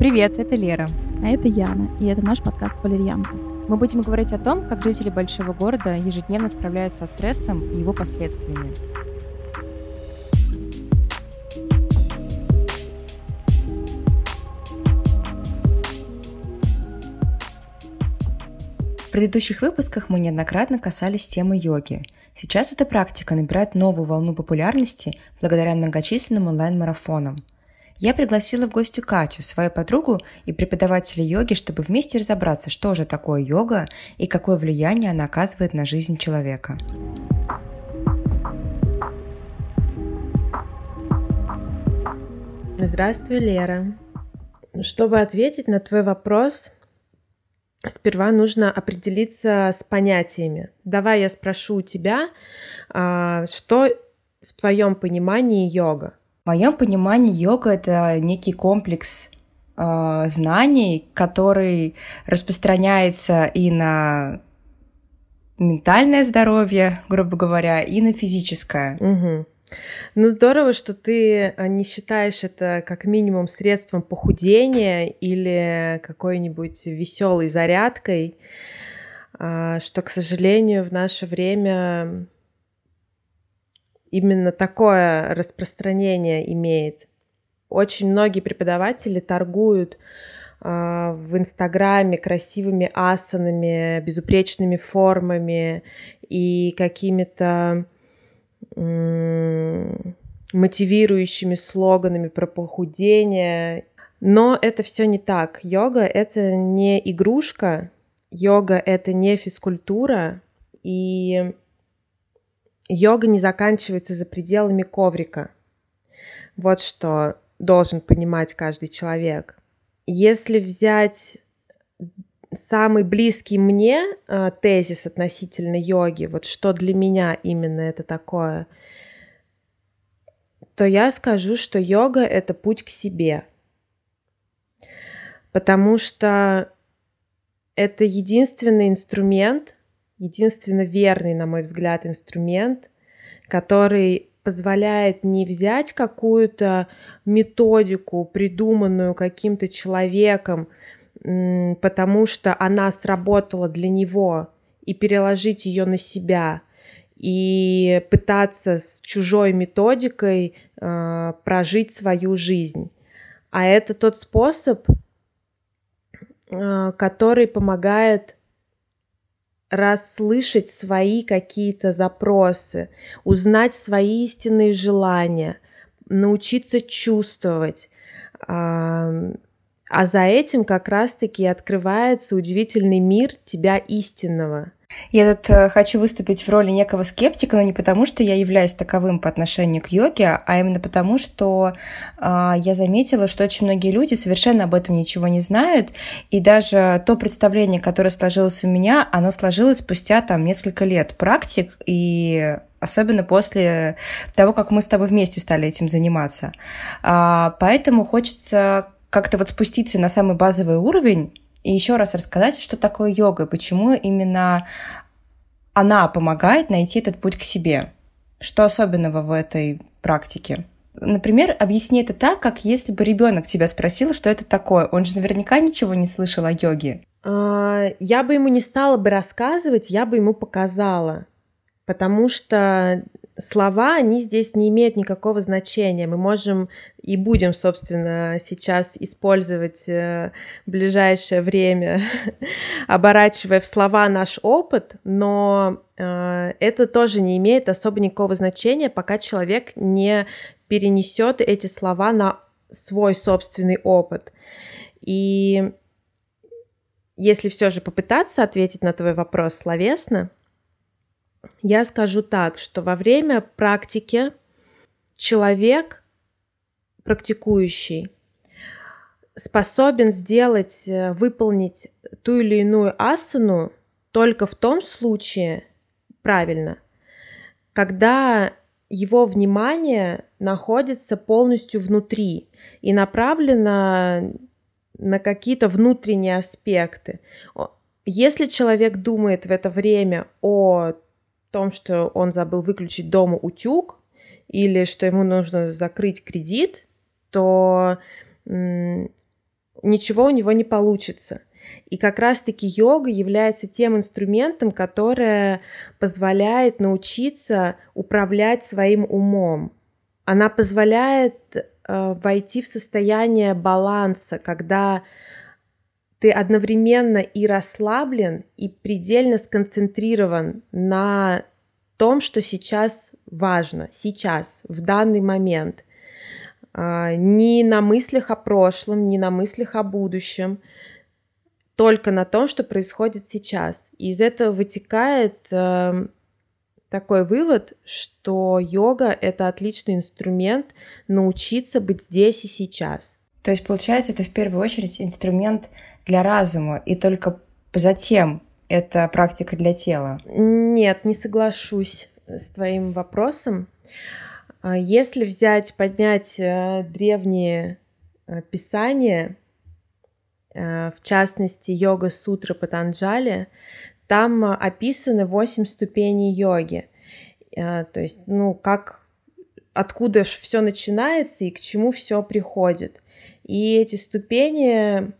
Привет, это Лера. А это Яна, и это наш подкаст «Валерьянка». Мы будем говорить о том, как жители большого города ежедневно справляются со стрессом и его последствиями. В предыдущих выпусках мы неоднократно касались темы йоги. Сейчас эта практика набирает новую волну популярности благодаря многочисленным онлайн-марафонам. Я пригласила в гостю Катю, свою подругу и преподавателя йоги, чтобы вместе разобраться, что же такое йога и какое влияние она оказывает на жизнь человека. Здравствуй, Лера. Чтобы ответить на твой вопрос, сперва нужно определиться с понятиями. Давай я спрошу у тебя, а, что в твоем понимании йога? Моем понимании йога это некий комплекс э, знаний, который распространяется и на ментальное здоровье, грубо говоря, и на физическое. Угу. Ну здорово, что ты а, не считаешь это как минимум средством похудения или какой-нибудь веселой зарядкой, а, что, к сожалению, в наше время именно такое распространение имеет. Очень многие преподаватели торгуют а, в Инстаграме красивыми асанами, безупречными формами и какими-то мотивирующими слоганами про похудение. Но это все не так. Йога — это не игрушка, йога — это не физкультура, и йога не заканчивается за пределами коврика. Вот что должен понимать каждый человек. Если взять самый близкий мне э, тезис относительно йоги, вот что для меня именно это такое, то я скажу, что йога это путь к себе. Потому что это единственный инструмент, единственно верный, на мой взгляд, инструмент, который позволяет не взять какую-то методику, придуманную каким-то человеком, потому что она сработала для него, и переложить ее на себя, и пытаться с чужой методикой э, прожить свою жизнь. А это тот способ, э, который помогает расслышать свои какие-то запросы, узнать свои истинные желания, научиться чувствовать. А за этим как раз-таки открывается удивительный мир тебя истинного. Я тут э, хочу выступить в роли некого скептика, но не потому, что я являюсь таковым по отношению к йоге, а именно потому, что э, я заметила, что очень многие люди совершенно об этом ничего не знают, и даже то представление, которое сложилось у меня, оно сложилось спустя там несколько лет практик, и особенно после того, как мы с тобой вместе стали этим заниматься. А, поэтому хочется как-то вот спуститься на самый базовый уровень и еще раз рассказать, что такое йога, почему именно она помогает найти этот путь к себе. Что особенного в этой практике? Например, объясни это так, как если бы ребенок тебя спросил, что это такое. Он же наверняка ничего не слышал о йоге. А, я бы ему не стала бы рассказывать, я бы ему показала. Потому что слова, они здесь не имеют никакого значения. Мы можем и будем, собственно, сейчас использовать э, в ближайшее время, оборачивая в слова наш опыт, но э, это тоже не имеет особо никакого значения, пока человек не перенесет эти слова на свой собственный опыт. И если все же попытаться ответить на твой вопрос словесно, я скажу так, что во время практики человек, практикующий, способен сделать, э, выполнить ту или иную асану только в том случае, правильно, когда его внимание находится полностью внутри и направлено на какие-то внутренние аспекты. Если человек думает в это время о том, что он забыл выключить дома утюг или что ему нужно закрыть кредит, то ничего у него не получится. И как раз-таки йога является тем инструментом, которое позволяет научиться управлять своим умом. Она позволяет э, войти в состояние баланса, когда ты одновременно и расслаблен, и предельно сконцентрирован на том, что сейчас важно, сейчас, в данный момент. А, ни на мыслях о прошлом, ни на мыслях о будущем, только на том, что происходит сейчас. И из этого вытекает э, такой вывод, что йога — это отличный инструмент научиться быть здесь и сейчас. То есть, получается, это в первую очередь инструмент для разума, и только затем это практика для тела? Нет, не соглашусь с твоим вопросом. А если взять, поднять э, древние э, писания, э, в частности, йога сутры Патанджали, там описаны восемь ступеней йоги. То есть, ну, как, откуда все начинается и к чему все приходит. И эти ступени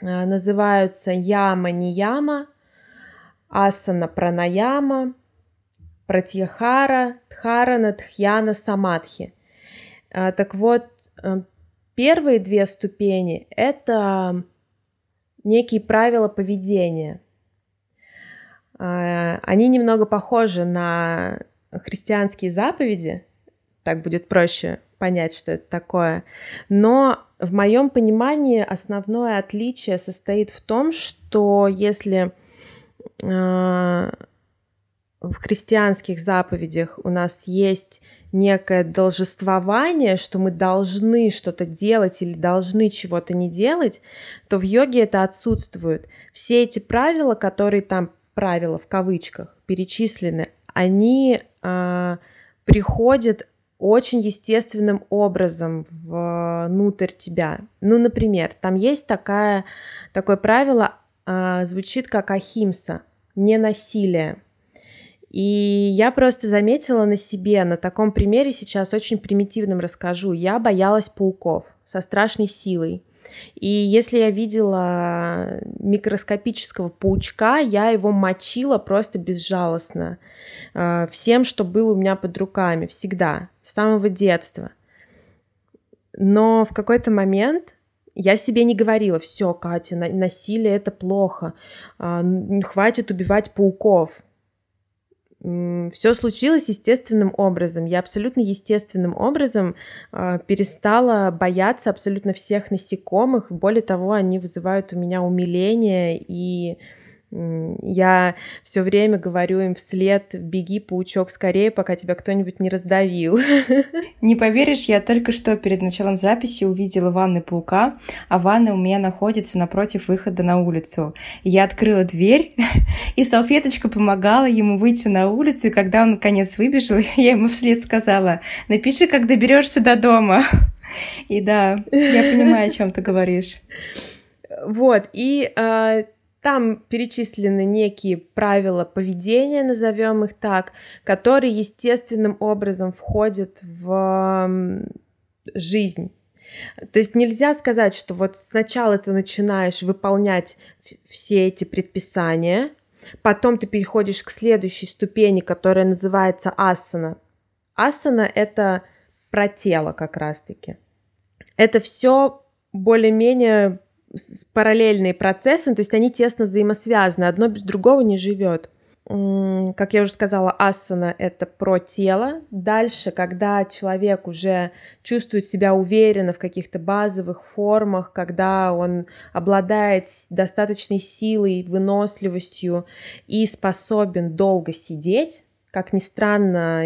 называются яма-нияма, асана-пранаяма, пратьяхара, дхарана, дхьяна, самадхи. А, так вот, э, первые две ступени – это некие правила поведения. Они немного похожи на христианские заповеди, так будет проще понять, что это такое. Но в моем понимании основное отличие состоит в том, что если э, в христианских заповедях у нас есть некое должествование, что мы должны что-то делать или должны чего-то не делать, то в йоге это отсутствует. Все эти правила, которые там правила в кавычках перечислены, они э, приходят очень естественным образом внутрь тебя. Ну, например, там есть такая, такое правило, э, звучит как ахимса, не насилие. И я просто заметила на себе, на таком примере сейчас очень примитивным расскажу. Я боялась пауков со страшной силой. И если я видела микроскопического паучка, я его мочила просто безжалостно э, всем, что было у меня под руками, всегда, с самого детства. Но в какой-то момент я себе не говорила, все, Катя, насилие это плохо, а, хватит убивать пауков все случилось естественным образом. Я абсолютно естественным образом э, перестала бояться абсолютно всех насекомых. Более того, они вызывают у меня умиление и я все время говорю им вслед, беги, паучок, скорее, пока тебя кто-нибудь не раздавил. Не поверишь, я только что перед началом записи увидела ванны паука, а ванна у меня находится напротив выхода на улицу. Я открыла дверь, и салфеточка помогала ему выйти на улицу, и когда он наконец выбежал, я ему вслед сказала, напиши, как доберешься до дома. И да, я понимаю, о чем ты говоришь. Вот, и э, там перечислены некие правила поведения, назовем их так, которые естественным образом входят в жизнь. То есть нельзя сказать, что вот сначала ты начинаешь выполнять все эти предписания, потом ты переходишь к следующей ступени, которая называется асана. Асана — это про тело как раз-таки. Это все более-менее параллельные процессы, то есть они тесно взаимосвязаны, одно без другого не живет. Как я уже сказала, асана — это про тело. Дальше, когда человек уже чувствует себя уверенно в каких-то базовых формах, когда он обладает достаточной силой, выносливостью и способен долго сидеть, как ни странно,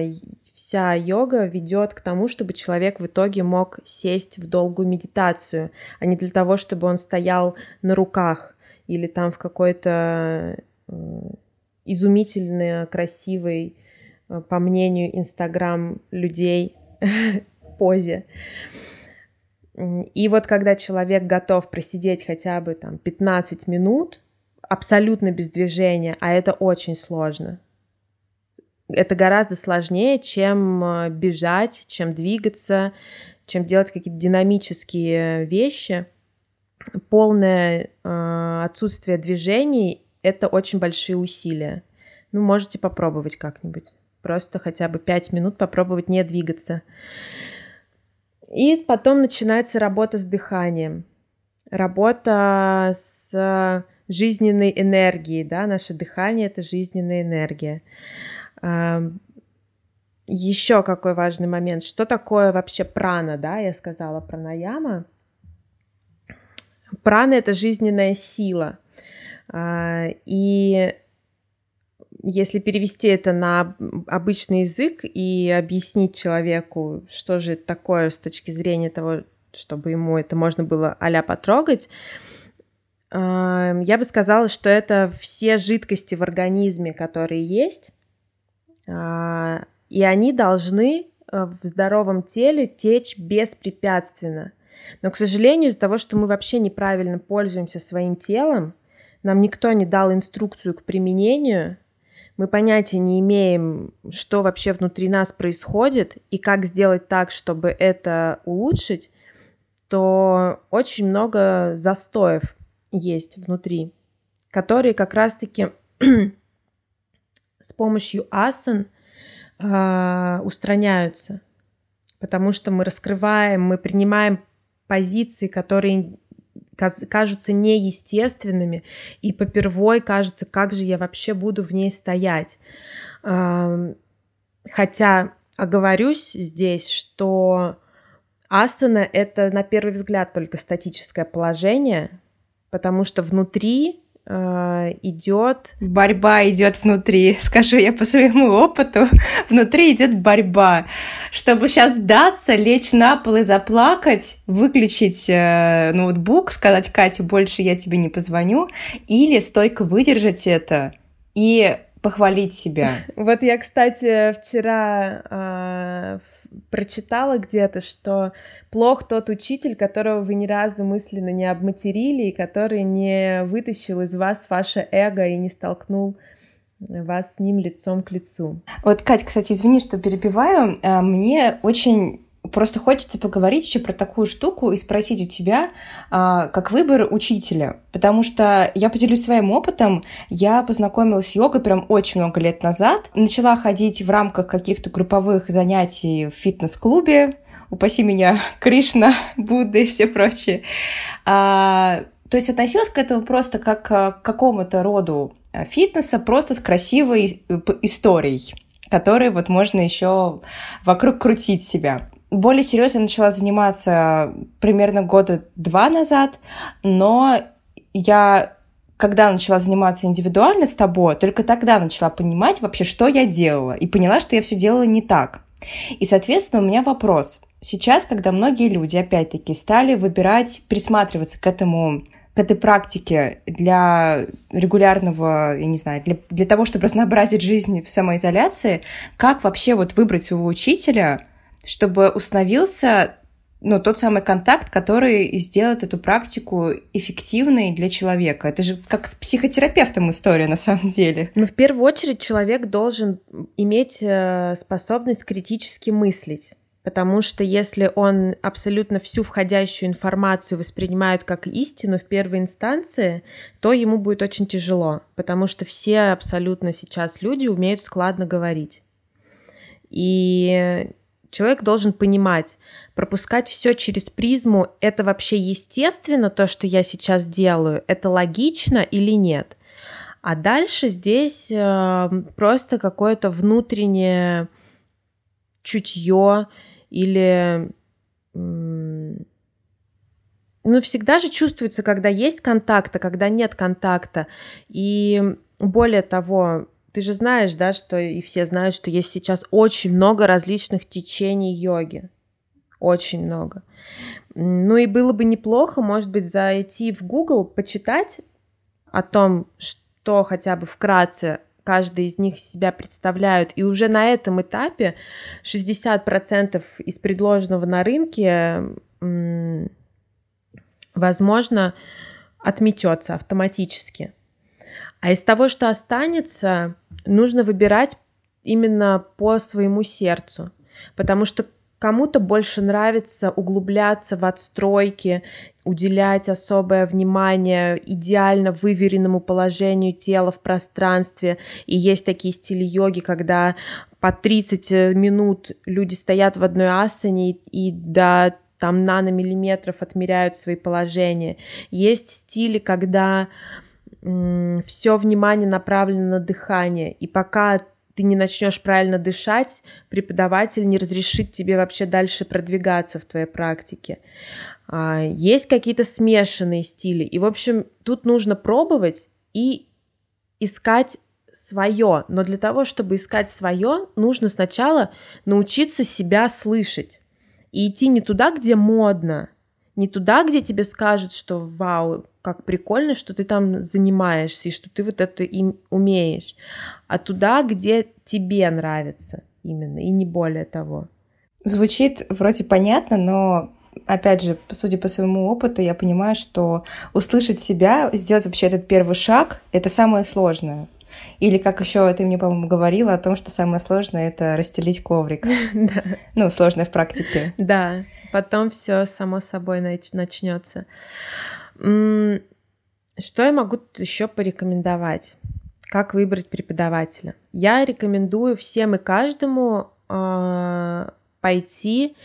вся йога ведет к тому, чтобы человек в итоге мог сесть в долгую медитацию, а не для того, чтобы он стоял на руках или там в какой-то э, изумительно красивой, э, по мнению Инстаграм людей, позе. И вот когда человек готов просидеть хотя бы там 15 минут, абсолютно без движения, а это очень сложно, это гораздо сложнее, чем э, бежать, чем двигаться, чем делать какие-то динамические вещи. полное э, отсутствие движений — это очень большие усилия. Ну, можете попробовать как-нибудь. Просто хотя бы пять минут попробовать не двигаться. И потом начинается работа с дыханием. Работа с жизненной энергией, да, наше дыхание — это жизненная энергия. Еще какой важный момент. Что такое вообще прана, да, я сказала про наяма. Прана — это жизненная сила. А, и если перевести это на обычный язык и объяснить человеку, что же это такое с точки зрения того, чтобы ему это можно было а потрогать, я бы сказала, что это все жидкости в организме, которые есть, и они должны в здоровом теле течь беспрепятственно. Но, к сожалению, из-за того, что мы вообще неправильно пользуемся своим телом, нам никто не дал инструкцию к применению, мы понятия не имеем, что вообще внутри нас происходит и как сделать так, чтобы это улучшить, то очень много застоев есть внутри, которые как раз-таки с помощью асан э, устраняются, потому что мы раскрываем, мы принимаем позиции, которые кажутся неестественными, и попервой кажется, как же я вообще буду в ней стоять. Хотя оговорюсь здесь, что асана — это на первый взгляд только статическое положение, потому что внутри Э, идет... Борьба идет внутри, скажу я по своему опыту. Внутри идет борьба. Чтобы сейчас сдаться, лечь на пол и заплакать, выключить э, ноутбук, сказать, Катя, больше я тебе не позвоню, или стойко выдержать это и похвалить себя. Вот я, кстати, вчера э, прочитала где-то, что плох тот учитель, которого вы ни разу мысленно не обматерили и который не вытащил из вас ваше эго и не столкнул вас с ним лицом к лицу. Вот, Кать, кстати, извини, что перебиваю. Э, мне очень Просто хочется поговорить еще про такую штуку и спросить у тебя, а, как выбор учителя. Потому что я поделюсь своим опытом. Я познакомилась с йогой прям очень много лет назад. Начала ходить в рамках каких-то групповых занятий в фитнес-клубе. Упаси меня, Кришна, Будда и все прочее. А, то есть относилась к этому просто как к какому-то роду фитнеса, просто с красивой э, историей которой вот можно еще вокруг крутить себя более серьезно начала заниматься примерно года два назад, но я когда начала заниматься индивидуально с тобой, только тогда начала понимать вообще, что я делала, и поняла, что я все делала не так. И, соответственно, у меня вопрос. Сейчас, когда многие люди, опять-таки, стали выбирать, присматриваться к этому к этой практике для регулярного, я не знаю, для, для того, чтобы разнообразить жизнь в самоизоляции, как вообще вот выбрать своего учителя, чтобы установился ну, тот самый контакт, который сделает эту практику эффективной для человека. Это же как с психотерапевтом история на самом деле. Ну, в первую очередь человек должен иметь э, способность критически мыслить. Потому что если он абсолютно всю входящую информацию воспринимает как истину в первой инстанции, то ему будет очень тяжело, потому что все абсолютно сейчас люди умеют складно говорить. И человек должен понимать, пропускать все через призму, это вообще естественно, то, что я сейчас делаю, это логично или нет. А дальше здесь э, просто какое-то внутреннее чутье или ну, всегда же чувствуется, когда есть контакт, а когда нет контакта. И более того, ты же знаешь, да, что и все знают, что есть сейчас очень много различных течений йоги. Очень много. Ну и было бы неплохо, может быть, зайти в Google, почитать о том, что хотя бы вкратце каждый из них себя представляют. И уже на этом этапе 60% из предложенного на рынке, возможно, отметется автоматически. А из того, что останется, нужно выбирать именно по своему сердцу. Потому что Кому-то больше нравится углубляться в отстройки, уделять особое внимание идеально выверенному положению тела в пространстве. И есть такие стили йоги, когда по 30 минут люди стоят в одной асане и до там наномиллиметров отмеряют свои положения. Есть стили, когда все внимание направлено на дыхание, и пока ты не начнешь правильно дышать, преподаватель не разрешит тебе вообще дальше продвигаться в твоей практике. А, есть какие-то смешанные стили. И, в общем, тут нужно пробовать и искать свое. Но для того, чтобы искать свое, нужно сначала научиться себя слышать. И идти не туда, где модно, не туда, где тебе скажут, что вау, как прикольно, что ты там занимаешься и что ты вот это им умеешь, а туда, где тебе нравится именно, и не более того. Звучит вроде понятно, но опять же, судя по своему опыту, я понимаю, что услышать себя, сделать вообще этот первый шаг, это самое сложное. Или как еще ты мне, по-моему, говорила о том, что самое сложное это расстелить коврик. Да. Ну, сложное в практике. Да, потом все само собой начнется. Что я могу еще порекомендовать? Как выбрать преподавателя? Я рекомендую всем и каждому э, пойти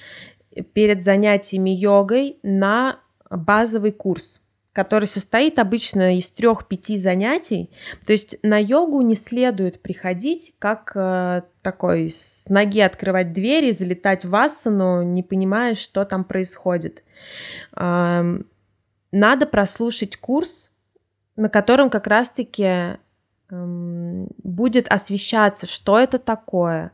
перед занятиями йогой на базовый курс который состоит обычно из трех-пяти занятий. То есть на йогу не следует приходить как э, такой с ноги открывать двери, залетать в асану, не понимая, что там происходит. Э, надо прослушать курс, на котором как раз-таки э, будет освещаться, что это такое,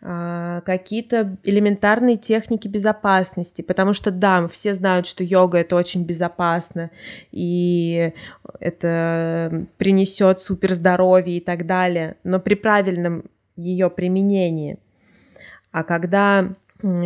какие-то элементарные техники безопасности, потому что да, все знают, что йога это очень безопасно, и это принесет супер здоровье и так далее, но при правильном ее применении. А когда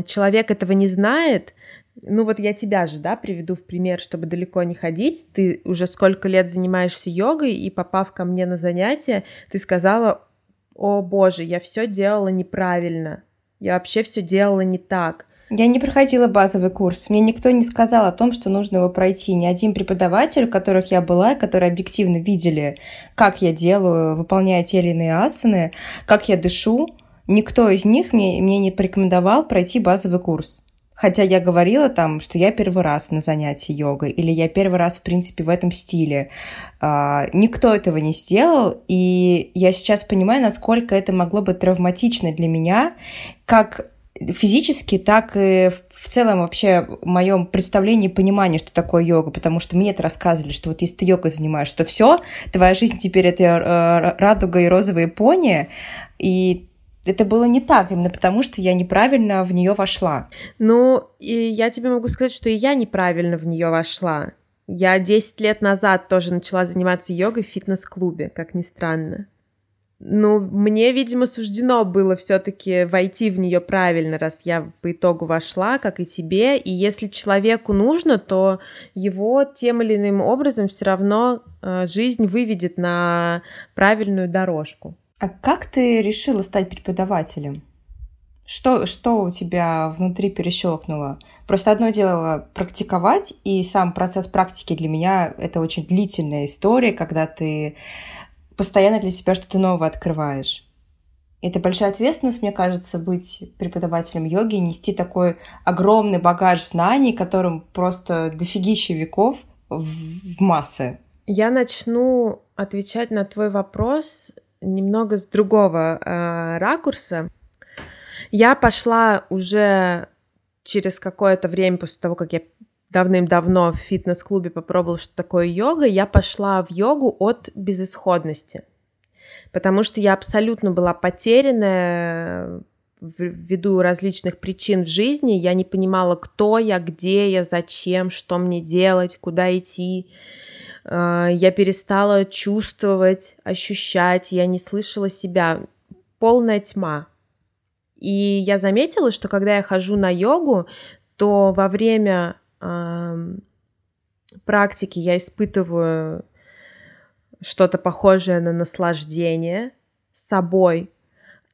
человек этого не знает, ну вот я тебя же, да, приведу в пример, чтобы далеко не ходить. Ты уже сколько лет занимаешься йогой, и попав ко мне на занятия, ты сказала, о боже, я все делала неправильно, я вообще все делала не так. Я не проходила базовый курс. Мне никто не сказал о том, что нужно его пройти. Ни один преподаватель, у которых я была, которые объективно видели, как я делаю, выполняя те или иные асаны, как я дышу, никто из них мне, мне не порекомендовал пройти базовый курс. Хотя я говорила там, что я первый раз на занятии йогой, или я первый раз, в принципе, в этом стиле. А, никто этого не сделал, и я сейчас понимаю, насколько это могло быть травматично для меня, как физически, так и в целом вообще в моем представлении понимании, что такое йога, потому что мне это рассказывали, что вот если ты йогой занимаешься, то все, твоя жизнь теперь это э, радуга и розовые пони, и это было не так, именно потому что я неправильно в нее вошла. Ну, и я тебе могу сказать, что и я неправильно в нее вошла. Я 10 лет назад тоже начала заниматься йогой в фитнес-клубе, как ни странно. Ну, мне, видимо, суждено было все-таки войти в нее правильно, раз я по итогу вошла, как и тебе. И если человеку нужно, то его тем или иным образом все равно э, жизнь выведет на правильную дорожку. А как ты решила стать преподавателем? Что, что у тебя внутри перещелкнуло? Просто одно дело практиковать, и сам процесс практики для меня это очень длительная история, когда ты постоянно для себя что-то новое открываешь. Это большая ответственность, мне кажется, быть преподавателем йоги, нести такой огромный багаж знаний, которым просто дофигища веков в, в массы. Я начну отвечать на твой вопрос немного с другого э, ракурса. Я пошла уже через какое-то время после того, как я давным-давно в фитнес-клубе попробовала, что такое йога, я пошла в йогу от безысходности. Потому что я абсолютно была потерянная ввиду различных причин в жизни. Я не понимала, кто я, где я, зачем, что мне делать, куда идти. А, я перестала чувствовать, ощущать, я не слышала себя. Полная тьма. И я заметила, что когда я хожу на йогу, то во время э, практики я испытываю что-то похожее на наслаждение собой.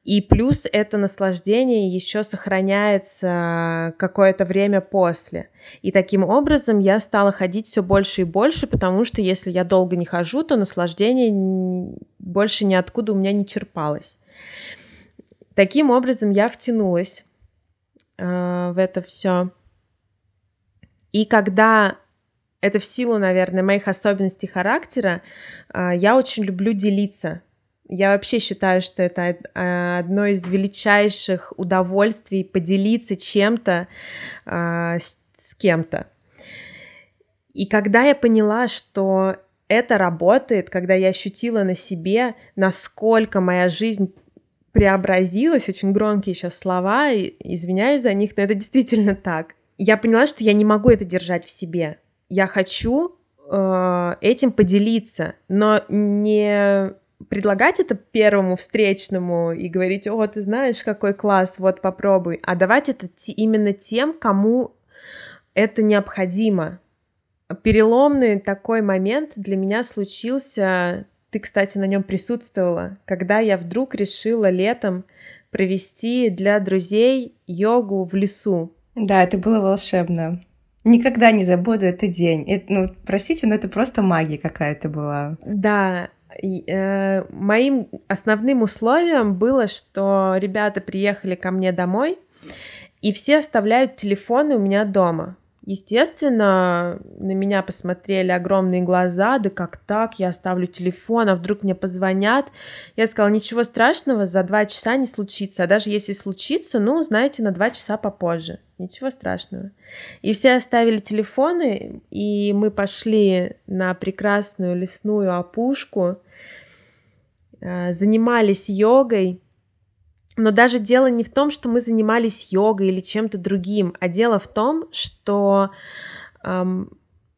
И плюс это наслаждение еще сохраняется какое-то время после. И таким образом я стала ходить все больше и больше, потому что если я долго не хожу, то наслаждение больше ниоткуда у меня не черпалось. Таким образом я втянулась э, в это все. И когда это в силу, наверное, моих особенностей характера, э, я очень люблю делиться я вообще считаю, что это а, одно из величайших удовольствий поделиться чем-то а, с, с кем-то. И когда я поняла, что это работает, когда я ощутила на себе, насколько моя жизнь преобразилась, очень громкие сейчас слова, извиняюсь за них, но это действительно так. Я поняла, что я не могу это держать в себе. Я хочу э, этим поделиться, но не предлагать это первому встречному и говорить, о, ты знаешь, какой класс, вот попробуй, а давать это именно тем, кому это необходимо. Переломный такой момент для меня случился, ты, кстати, на нем присутствовала, когда я вдруг решила летом провести для друзей йогу в лесу. Да, это было волшебно. Никогда не забуду этот день. Это, ну, простите, но это просто магия какая-то была. Да, моим основным условием было, что ребята приехали ко мне домой, и все оставляют телефоны у меня дома. Естественно, на меня посмотрели огромные глаза, да как так, я оставлю телефон, а вдруг мне позвонят. Я сказала, ничего страшного, за два часа не случится, а даже если случится, ну, знаете, на два часа попозже, ничего страшного. И все оставили телефоны, и мы пошли на прекрасную лесную опушку, э, занимались йогой, но даже дело не в том, что мы занимались йогой или чем-то другим, а дело в том, что эм,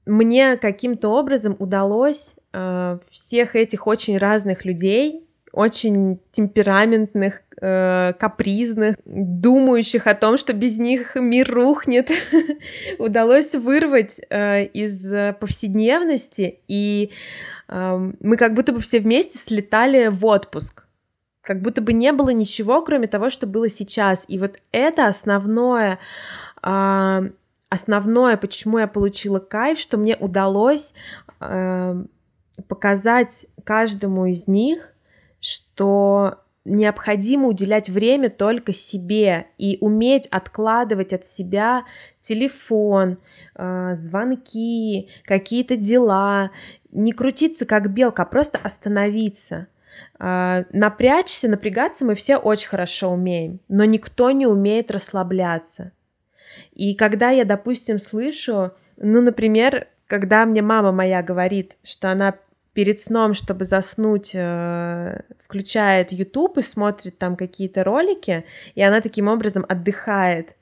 мне каким-то образом удалось э, всех этих очень разных людей, очень темпераментных, э, капризных, думающих о том, что без них мир рухнет, удалось вырвать э, из повседневности, и э, мы как будто бы все вместе слетали в отпуск как будто бы не было ничего, кроме того, что было сейчас. И вот это основное, э, основное, почему я получила кайф, что мне удалось э, показать каждому из них, что необходимо уделять время только себе и уметь откладывать от себя телефон, э, звонки, какие-то дела, не крутиться как белка, а просто остановиться – а, напрячься, напрягаться мы все очень хорошо умеем, но никто не умеет расслабляться. И когда я, допустим, слышу, ну, например, когда мне мама моя говорит, что она перед сном, чтобы заснуть, э, включает YouTube и смотрит там какие-то ролики, и она таким образом отдыхает.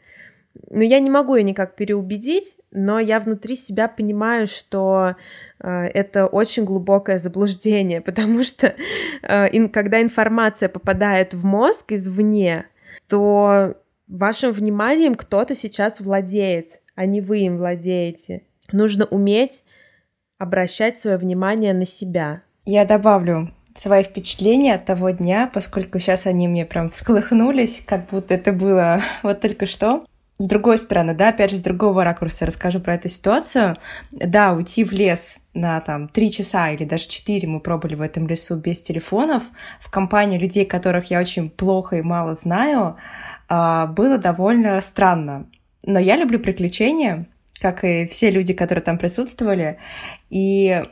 Но я не могу ее никак переубедить, но я внутри себя понимаю, что э, это очень глубокое заблуждение, потому что э, когда информация попадает в мозг извне, то вашим вниманием кто-то сейчас владеет, а не вы им владеете. Нужно уметь обращать свое внимание на себя. Я добавлю свои впечатления от того дня, поскольку сейчас они мне прям всколыхнулись, как будто это было вот только что. С другой стороны, да, опять же, с другого ракурса расскажу про эту ситуацию. Да, уйти в лес на там три часа или даже четыре мы пробовали в этом лесу без телефонов в компании людей, которых я очень плохо и мало знаю, а, было довольно странно. Но я люблю приключения, как и все люди, которые там присутствовали. И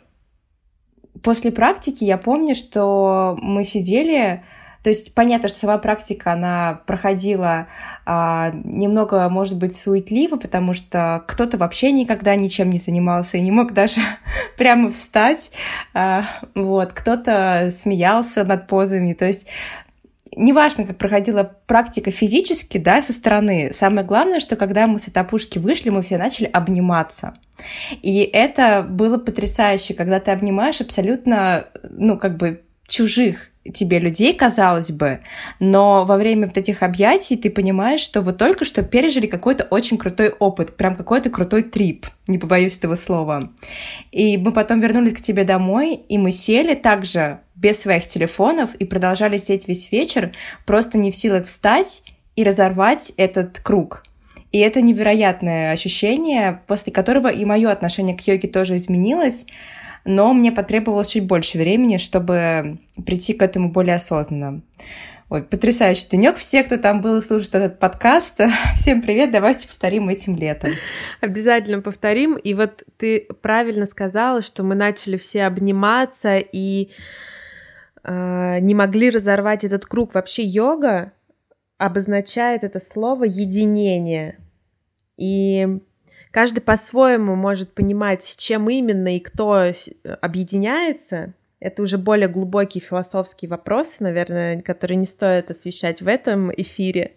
после практики я помню, что мы сидели то есть понятно, что сама практика, она проходила а, немного, может быть, суетливо, потому что кто-то вообще никогда ничем не занимался и не мог даже прямо встать. А, вот, кто-то смеялся над позами. То есть неважно, как проходила практика физически, да, со стороны, самое главное, что когда мы с этой опушки вышли, мы все начали обниматься. И это было потрясающе, когда ты обнимаешь абсолютно, ну, как бы чужих тебе людей, казалось бы, но во время вот этих объятий ты понимаешь, что вы только что пережили какой-то очень крутой опыт, прям какой-то крутой трип, не побоюсь этого слова. И мы потом вернулись к тебе домой, и мы сели также без своих телефонов и продолжали сидеть весь вечер, просто не в силах встать и разорвать этот круг. И это невероятное ощущение, после которого и мое отношение к йоге тоже изменилось, но мне потребовалось чуть больше времени, чтобы прийти к этому более осознанно. Ой, потрясающий денек. Все, кто там был и слушает этот подкаст, всем привет, давайте повторим этим летом. Обязательно повторим. И вот ты правильно сказала, что мы начали все обниматься и э, не могли разорвать этот круг. Вообще йога обозначает это слово единение. И каждый по-своему может понимать, с чем именно и кто объединяется. Это уже более глубокие философские вопросы, наверное, которые не стоит освещать в этом эфире.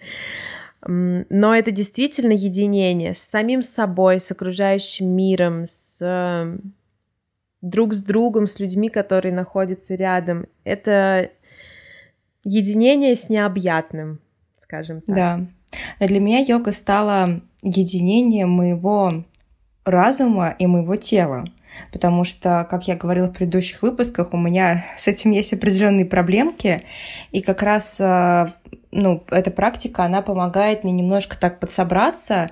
Но это действительно единение с самим собой, с окружающим миром, с друг с другом, с людьми, которые находятся рядом. Это единение с необъятным, скажем так. Да. Для меня йога стала единением моего разума и моего тела. Потому что, как я говорила в предыдущих выпусках, у меня с этим есть определенные проблемки. И как раз э, ну, эта практика, она помогает мне немножко так подсобраться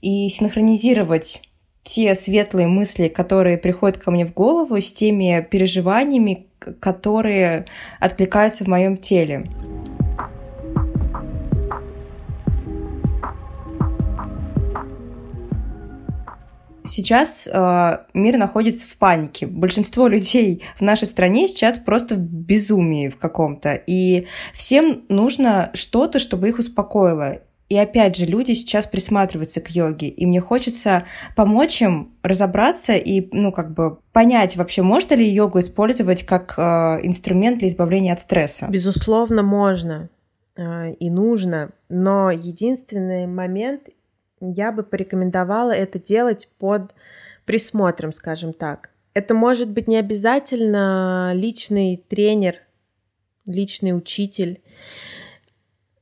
и синхронизировать те светлые мысли, которые приходят ко мне в голову, с теми переживаниями, которые откликаются в моем теле. Сейчас э, мир находится в панике. Большинство людей в нашей стране сейчас просто в безумии в каком-то. И всем нужно что-то, чтобы их успокоило. И опять же, люди сейчас присматриваются к йоге, и мне хочется помочь им разобраться и, ну, как бы понять вообще, можно ли йогу использовать как э, инструмент для избавления от стресса. Безусловно, можно э, и нужно, но единственный момент я бы порекомендовала это делать под присмотром, скажем так. Это может быть не обязательно личный тренер, личный учитель.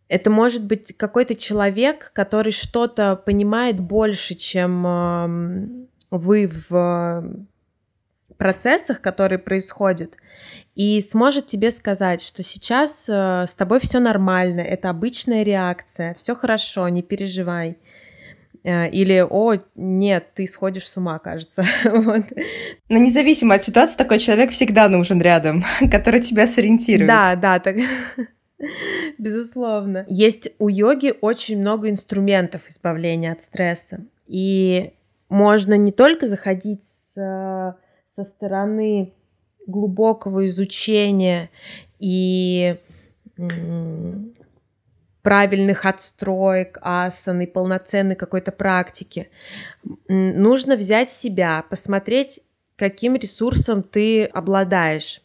Это может быть какой-то человек, который что-то понимает больше, чем эм, вы в процессах, которые происходят, и сможет тебе сказать, что сейчас э, с тобой все нормально, это обычная реакция, все хорошо, не переживай. Э, или «О, нет, ты сходишь с ума, кажется». вот. Но независимо от ситуации, такой человек всегда нужен рядом, который тебя сориентирует. Да, да, так... Безусловно. Есть у йоги очень много инструментов избавления от стресса. И можно не только заходить с, со стороны глубокого изучения и правильных отстроек асан и полноценной какой-то практики. Нужно взять себя, посмотреть, каким ресурсом ты обладаешь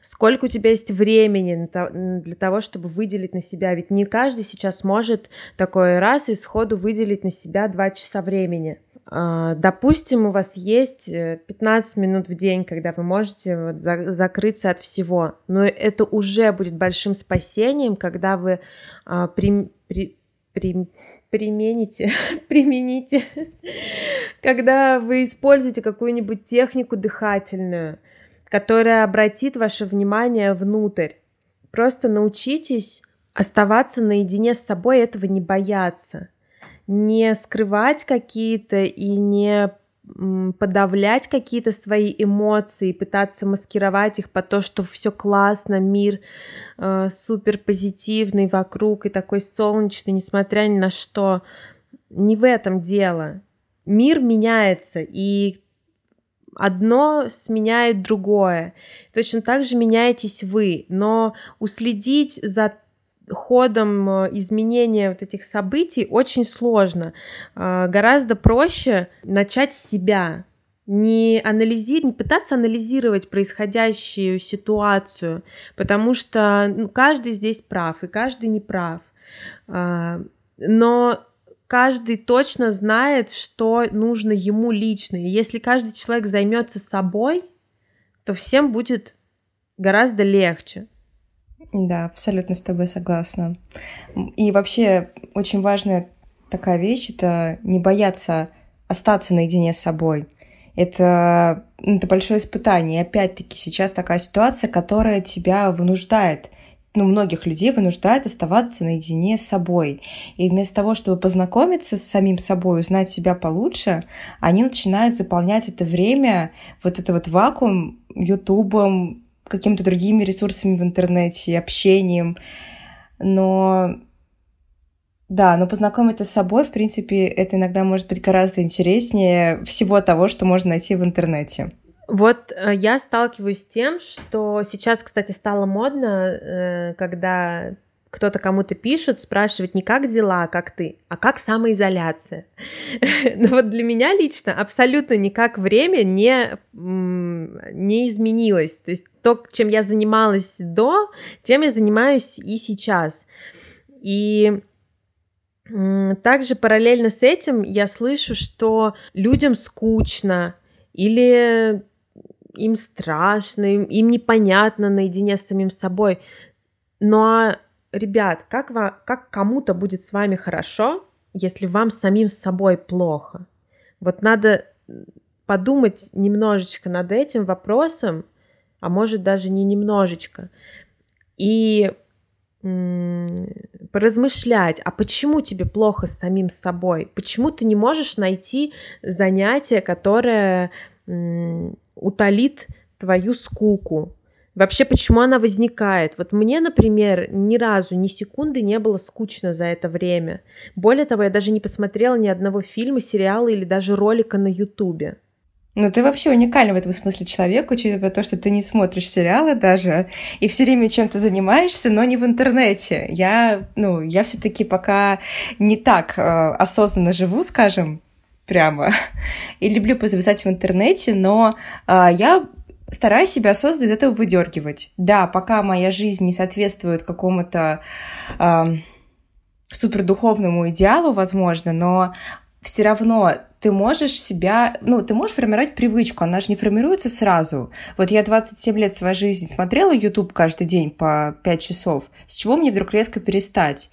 сколько у тебя есть времени для того, чтобы выделить на себя. Ведь не каждый сейчас может такой раз и сходу выделить на себя два часа времени. А, допустим, у вас есть 15 э, минут в день, когда вы можете вот закрыться от всего, но это уже будет большим спасением, когда вы а, при, при, при, примените, примените, когда вы используете какую-нибудь технику дыхательную, которая обратит ваше внимание внутрь. Просто научитесь оставаться наедине с собой, этого не бояться не скрывать какие-то и не подавлять какие-то свои эмоции, пытаться маскировать их под то, что все классно, мир э, супер позитивный вокруг и такой солнечный, несмотря ни на что. Не в этом дело. Мир меняется, и одно сменяет другое. Точно так же меняетесь вы, но уследить за ходом э, изменения вот этих событий очень сложно. А, гораздо проще начать с себя, не анализировать, не пытаться анализировать происходящую ситуацию, потому что ну, каждый здесь прав и каждый не прав. А, но каждый точно знает, что нужно ему лично. И если каждый человек займется собой, то всем будет гораздо легче. Да, абсолютно с тобой согласна. И вообще очень важная такая вещь — это не бояться остаться наедине с собой. Это, ну, это большое испытание. И опять-таки сейчас такая ситуация, которая тебя вынуждает ну, многих людей вынуждает оставаться наедине с собой. И вместо того, чтобы познакомиться с самим собой, узнать себя получше, они начинают заполнять это время, вот это вот вакуум, ютубом, какими-то другими ресурсами в интернете, общением. Но да, но познакомиться с собой, в принципе, это иногда может быть гораздо интереснее всего того, что можно найти в интернете. Вот э, я сталкиваюсь с тем, что сейчас, кстати, стало модно, э, когда кто-то кому-то пишет, спрашивать не как дела, а как ты, а как самоизоляция. Но вот для меня лично абсолютно никак время не, не изменилось. То есть то, чем я занималась до, тем я занимаюсь и сейчас. И также параллельно с этим я слышу, что людям скучно или им страшно, им, им непонятно наедине с самим собой. Ну а, ребят, как, вам, как кому-то будет с вами хорошо, если вам самим с собой плохо? Вот надо подумать немножечко над этим вопросом, а может даже не немножечко. И поразмышлять, а почему тебе плохо с самим собой? Почему ты не можешь найти занятие, которое утолит твою скуку? Вообще, почему она возникает? Вот мне, например, ни разу, ни секунды не было скучно за это время. Более того, я даже не посмотрела ни одного фильма, сериала или даже ролика на Ютубе. Ну, ты вообще уникальный в этом смысле человек, учитывая то, что ты не смотришь сериалы даже, и все время чем-то занимаешься, но не в интернете. Я, ну, я все таки пока не так э, осознанно живу, скажем, прямо, и люблю позависать в интернете, но э, я стараюсь себя осознанно из этого выдергивать. Да, пока моя жизнь не соответствует какому-то э, супердуховному идеалу, возможно, но все равно ты можешь себя, ну, ты можешь формировать привычку, она же не формируется сразу. Вот я 27 лет своей жизни смотрела YouTube каждый день по 5 часов, с чего мне вдруг резко перестать?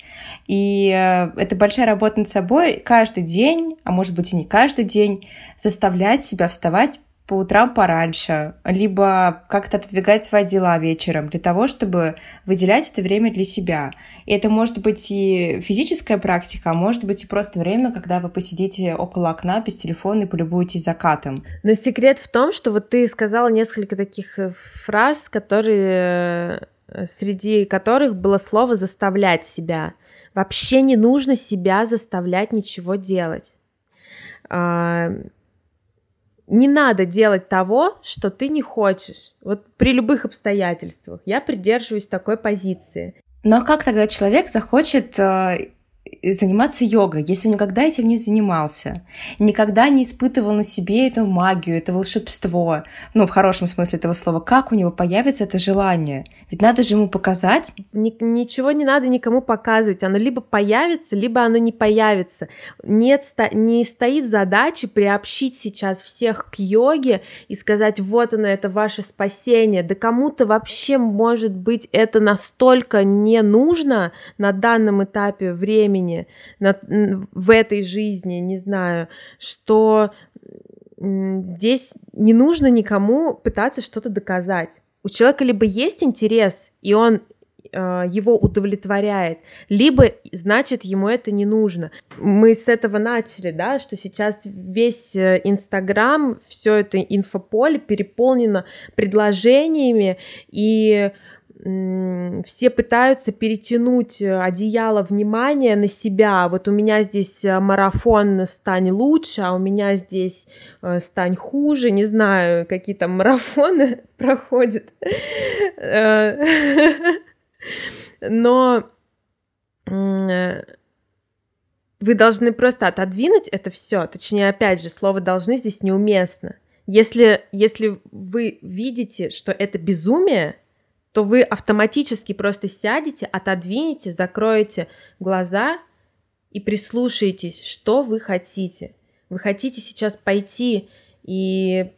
И э, это большая работа над собой каждый день, а может быть и не каждый день, заставлять себя вставать по утрам пораньше, либо как-то отодвигать свои дела вечером для того, чтобы выделять это время для себя. И это может быть и физическая практика, а может быть и просто время, когда вы посидите около окна без телефона и полюбуетесь закатом. Но секрет в том, что вот ты сказала несколько таких э, фраз, которые э, среди которых было слово заставлять себя. Вообще не нужно себя заставлять ничего делать а, не надо делать того, что ты не хочешь. Вот при любых обстоятельствах. Я придерживаюсь такой позиции. Но как тогда человек захочет э, заниматься йогой, если он никогда этим не занимался, никогда не испытывал на себе эту магию, это волшебство, ну, в хорошем смысле этого слова, как у него появится это желание? Ведь надо же ему показать. Ни, ничего не надо никому показывать, оно либо появится, либо оно не появится. Нет, не стоит задачи приобщить сейчас всех к йоге и сказать, вот оно, это ваше спасение. Да кому-то вообще, может быть, это настолько не нужно на данном этапе времени, времени, на, в этой жизни, не знаю, что здесь не нужно никому пытаться что-то доказать. У человека либо есть интерес, и он э, его удовлетворяет, либо значит ему это не нужно. Мы с этого начали, да, что сейчас весь э, Инстаграм, все это инфополе переполнено предложениями и все пытаются перетянуть э, одеяло внимания на себя. Вот у меня здесь э, марафон «Стань лучше», а у меня здесь э, «Стань хуже». Не знаю, какие там марафоны проходят. Но вы должны просто отодвинуть это все. Точнее, опять же, слово «должны» здесь неуместно. Если, если вы видите, что это безумие, то вы автоматически просто сядете, отодвинете, закроете глаза и прислушаетесь, что вы хотите. Вы хотите сейчас пойти и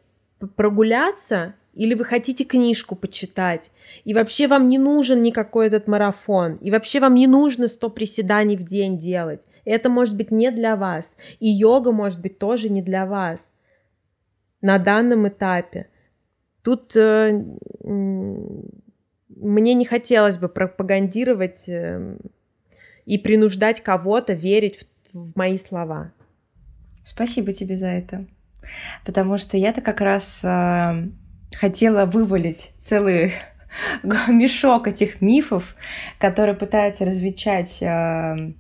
прогуляться или вы хотите книжку почитать, и вообще вам не нужен никакой этот марафон, и вообще вам не нужно 100 приседаний в день делать. Это может быть не для вас, и йога может быть тоже не для вас на данном этапе. Тут э, мне не хотелось бы пропагандировать э, и принуждать кого-то верить в, в мои слова. Спасибо тебе за это. Потому что я-то как раз э, хотела вывалить целый мешок этих мифов, которые пытаются развечать э,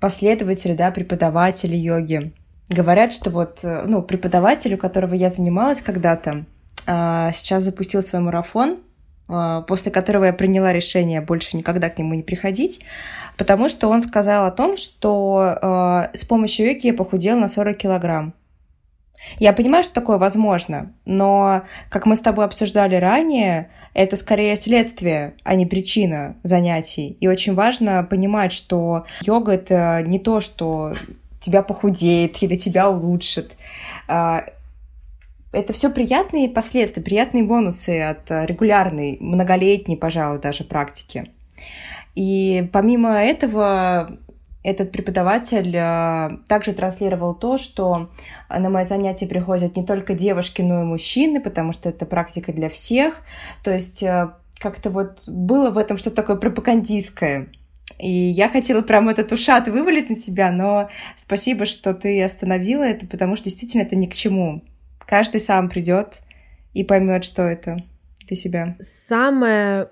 последователи, да, преподаватели йоги. Говорят, что вот, э, ну, преподаватель, у которого я занималась когда-то, э, сейчас запустил свой марафон, после которого я приняла решение больше никогда к нему не приходить, потому что он сказал о том, что с помощью йоги я похудела на 40 килограмм. Я понимаю, что такое возможно, но, как мы с тобой обсуждали ранее, это скорее следствие, а не причина занятий. И очень важно понимать, что йога — это не то, что тебя похудеет или тебя улучшит. Это все приятные последствия, приятные бонусы от регулярной, многолетней, пожалуй, даже практики. И помимо этого этот преподаватель э, также транслировал то, что на мои занятия приходят не только девушки, но и мужчины, потому что это практика для всех. То есть э, как-то вот было в этом что-то такое пропагандистское. И я хотела прям этот ушат вывалить на себя, но спасибо, что ты остановила это, потому что действительно это ни к чему. Каждый сам придет и поймет, что это для себя. Самое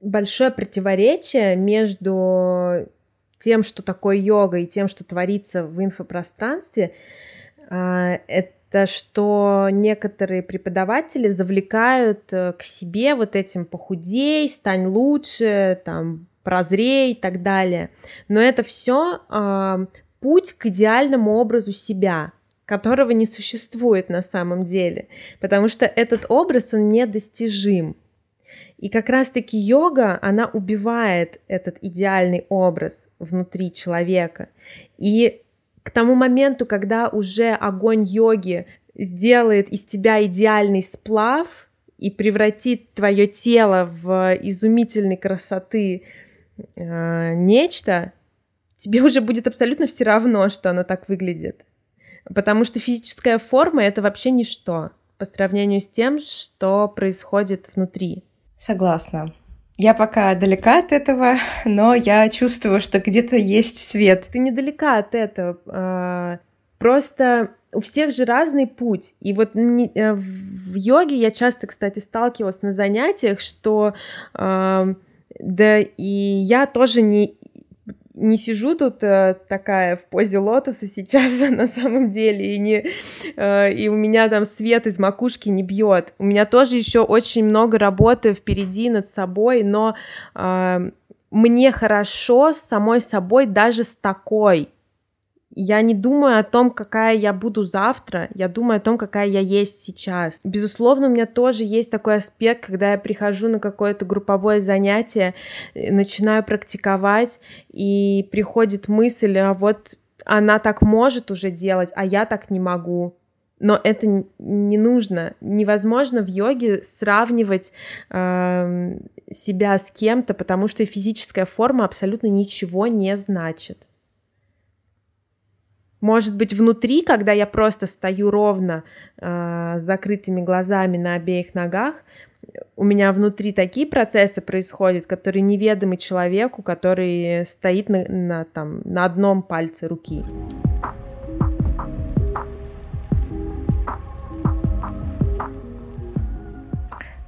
большое противоречие между тем, что такое йога, и тем, что творится в инфопространстве, а, это что некоторые преподаватели завлекают э, к себе вот этим похудей, стань лучше, там, прозрей и так далее. Но это все а, путь к идеальному образу себя, которого не существует на самом деле, потому что этот образ, он недостижим. И как раз-таки йога, она убивает этот идеальный образ внутри человека. И к тому моменту, когда уже огонь йоги сделает из тебя идеальный сплав и превратит твое тело в изумительной красоты э, нечто, тебе уже будет абсолютно все равно, что оно так выглядит. Потому что физическая форма это вообще ничто по сравнению с тем, что происходит внутри. Согласна. Я пока далека от этого, но я чувствую, что где-то есть свет. Ты недалека от этого. А, просто у всех же разный путь. И вот э, в йоге я часто, кстати, сталкивалась на занятиях, что да и я тоже не не сижу тут э, такая в позе лотоса сейчас на самом деле, и, не, э, и у меня там свет из макушки не бьет. У меня тоже еще очень много работы впереди над собой, но э, мне хорошо с самой собой даже с такой я не думаю о том, какая я буду завтра, я думаю о том, какая я есть сейчас. Безусловно, у меня тоже есть такой аспект, когда я прихожу на какое-то групповое занятие, э, начинаю практиковать, и приходит мысль, а вот она так может уже делать, а я так не могу. Но это не нужно. Невозможно в йоге сравнивать э, себя с кем-то, потому что физическая форма абсолютно ничего не значит. Может быть, внутри, когда я просто стою ровно э, с закрытыми глазами на обеих ногах, у меня внутри такие процессы происходят, которые неведомы человеку, который стоит на, на, там, на одном пальце руки.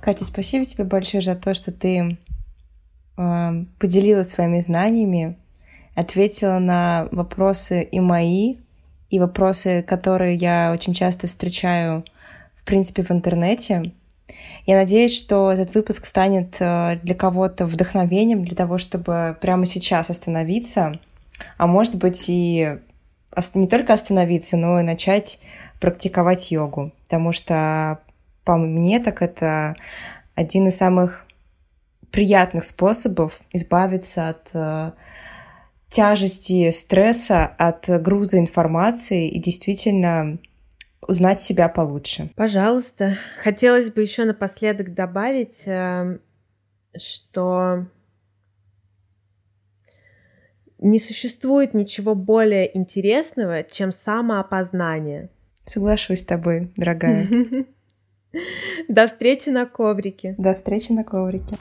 Катя, спасибо тебе большое за то, что ты э, поделилась своими знаниями, ответила на вопросы и мои, и вопросы, которые я очень часто встречаю, в принципе, в интернете. Я надеюсь, что этот выпуск станет э, для кого-то вдохновением для того, чтобы прямо сейчас остановиться, а может быть и не только остановиться, но и начать практиковать йогу, потому что по мне так это один из самых приятных способов избавиться от э, тяжести стресса, от груза информации и действительно узнать себя получше. Пожалуйста. Хотелось бы еще напоследок добавить, э, что не существует ничего более интересного, чем самоопознание. Соглашусь с тобой, дорогая. До встречи на коврике. До встречи на коврике.